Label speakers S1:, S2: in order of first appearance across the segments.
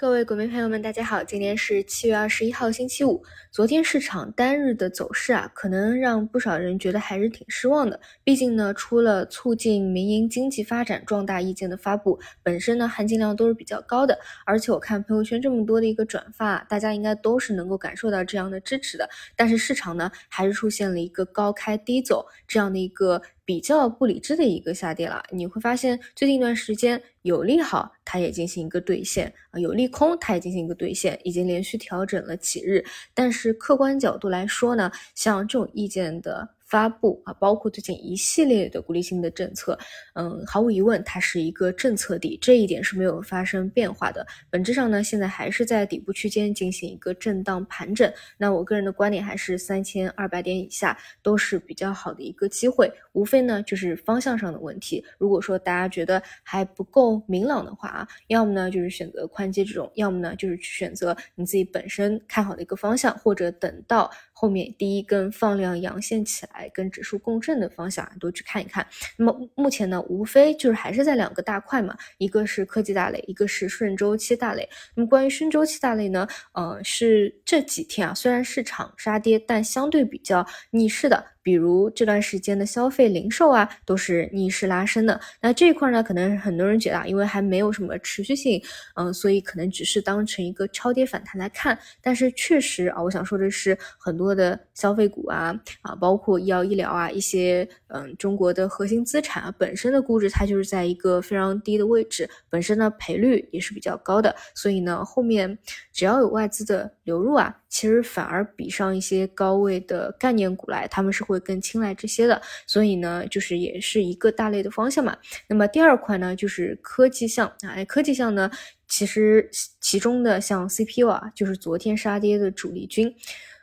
S1: 各位股民朋友们，大家好，今天是七月二十一号，星期五。昨天市场单日的走势啊，可能让不少人觉得还是挺失望的。毕竟呢，出了促进民营经济发展壮大意见的发布，本身呢含金量都是比较高的。而且我看朋友圈这么多的一个转发，大家应该都是能够感受到这样的支持的。但是市场呢，还是出现了一个高开低走这样的一个。比较不理智的一个下跌了，你会发现最近一段时间有利好，它也进行一个兑现啊，有利空它也进行一个兑现，已经连续调整了几日。但是客观角度来说呢，像这种意见的。发布啊，包括最近一系列的鼓励性的政策，嗯，毫无疑问，它是一个政策底，这一点是没有发生变化的。本质上呢，现在还是在底部区间进行一个震荡盘整。那我个人的观点还是三千二百点以下都是比较好的一个机会，无非呢就是方向上的问题。如果说大家觉得还不够明朗的话啊，要么呢就是选择宽接这种，要么呢就是去选择你自己本身看好的一个方向，或者等到后面第一根放量阳线起来。来跟指数共振的方向都去看一看。那么目前呢，无非就是还是在两个大块嘛，一个是科技大类，一个是顺周期大类。那么关于顺周期大类呢，呃，是这几天啊，虽然市场杀跌，但相对比较逆势的。比如这段时间的消费零售啊，都是逆势拉升的。那这一块呢，可能很多人觉得，因为还没有什么持续性，嗯，所以可能只是当成一个超跌反弹来看。但是确实啊，我想说的是，很多的消费股啊，啊，包括医药医疗啊，一些嗯，中国的核心资产啊，本身的估值它就是在一个非常低的位置，本身呢赔率也是比较高的。所以呢，后面只要有外资的流入啊。其实反而比上一些高位的概念股来，他们是会更青睐这些的，所以呢，就是也是一个大类的方向嘛。那么第二块呢，就是科技项啊，科技项呢，其实其中的像 CPU 啊，就是昨天杀跌的主力军。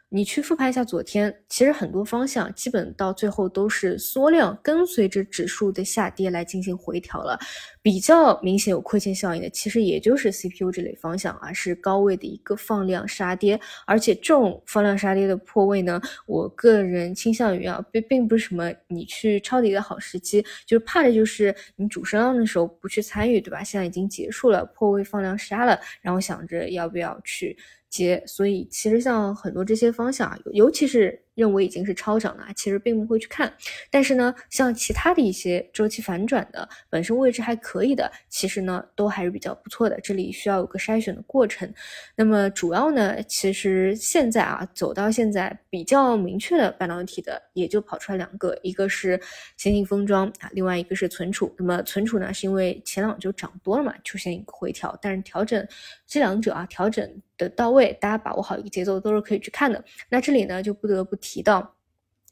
S1: 你去复盘一下昨天，其实很多方向基本到最后都是缩量，跟随着指数的下跌来进行回调了。比较明显有亏欠效应的，其实也就是 CPU 这类方向啊，是高位的一个放量杀跌。而且这种放量杀跌的破位呢，我个人倾向于啊，并并不是什么你去抄底的好时机，就是怕的就是你主升浪的时候不去参与，对吧？现在已经结束了，破位放量杀了，然后想着要不要去。接，所以其实像很多这些方向啊，尤其是。认为已经是超涨了，其实并不会去看。但是呢，像其他的一些周期反转的，本身位置还可以的，其实呢都还是比较不错的。这里需要有个筛选的过程。那么主要呢，其实现在啊，走到现在比较明确的半导体的，也就跑出来两个，一个是先进封装啊，另外一个是存储。那么存储呢，是因为前两就涨多了嘛，出现一个回调，但是调整这两者啊，调整的到位，大家把握好一个节奏都是可以去看的。那这里呢，就不得不。提到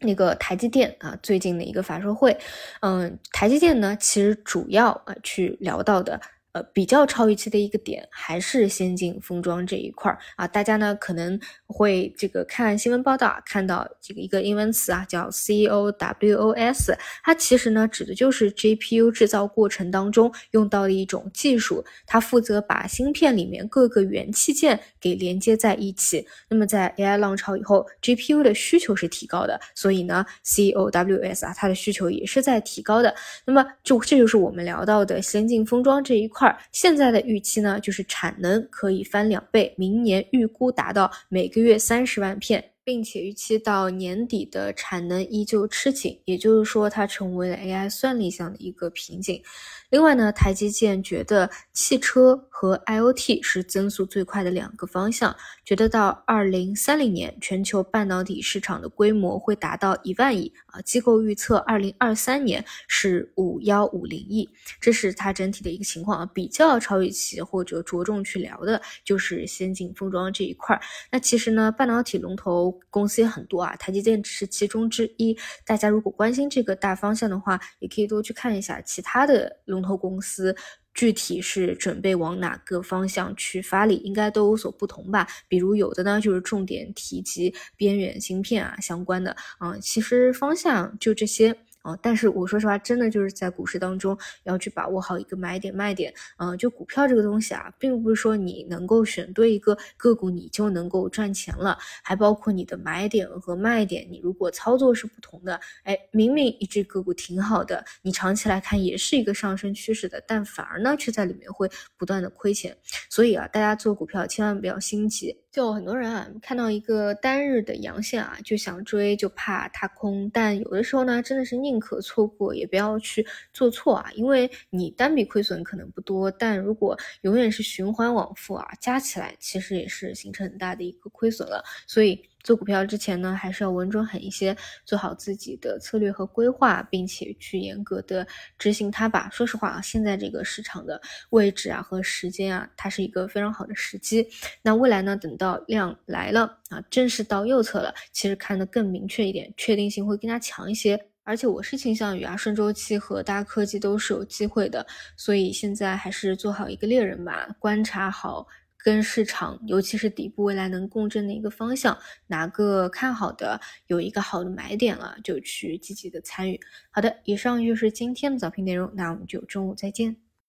S1: 那个台积电啊，最近的一个法说会，嗯，台积电呢，其实主要啊去聊到的。呃，比较超预期的一个点还是先进封装这一块儿啊，大家呢可能会这个看新闻报道啊，看到这个一个英文词啊，叫 COWOS，它其实呢指的就是 GPU 制造过程当中用到的一种技术，它负责把芯片里面各个元器件给连接在一起。那么在 AI 浪潮以后，GPU 的需求是提高的，所以呢 COWS 啊，它的需求也是在提高的。那么就这就是我们聊到的先进封装这一块。现在的预期呢，就是产能可以翻两倍，明年预估达到每个月三十万片。并且预期到年底的产能依旧吃紧，也就是说它成为了 AI 算力上的一个瓶颈。另外呢，台积电觉得汽车和 IoT 是增速最快的两个方向，觉得到二零三零年全球半导体市场的规模会达到一万亿啊，机构预测二零二三年是五幺五零亿，这是它整体的一个情况啊。比较超预期或者着重去聊的就是先进封装这一块儿。那其实呢，半导体龙头。公司也很多啊，台积电只是其中之一。大家如果关心这个大方向的话，也可以多去看一下其他的龙头公司，具体是准备往哪个方向去发力，应该都有所不同吧。比如有的呢，就是重点提及边缘芯片啊相关的啊，其实方向就这些。啊。但是我说实话，真的就是在股市当中要去把握好一个买点卖点。嗯，就股票这个东西啊，并不是说你能够选对一个个股你就能够赚钱了，还包括你的买点和卖点。你如果操作是不同的，哎，明明一只个股挺好的，你长期来看也是一个上升趋势的，但反而呢却在里面会不断的亏钱。所以啊，大家做股票千万不要心急。就很多人啊，看到一个单日的阳线啊，就想追，就怕踏空。但有的时候呢，真的是宁可错过，也不要去做错啊。因为你单笔亏损可能不多，但如果永远是循环往复啊，加起来其实也是形成很大的一个亏损了。所以。做股票之前呢，还是要稳准狠一些，做好自己的策略和规划，并且去严格的执行它吧。说实话啊，现在这个市场的位置啊和时间啊，它是一个非常好的时机。那未来呢，等到量来了啊，正式到右侧了，其实看得更明确一点，确定性会更加强一些。而且我是倾向于啊，顺周期和大科技都是有机会的，所以现在还是做好一个猎人吧，观察好。跟市场，尤其是底部未来能共振的一个方向，哪个看好的有一个好的买点了，就去积极的参与。好的，以上就是今天的早评内容，那我们就中午再见。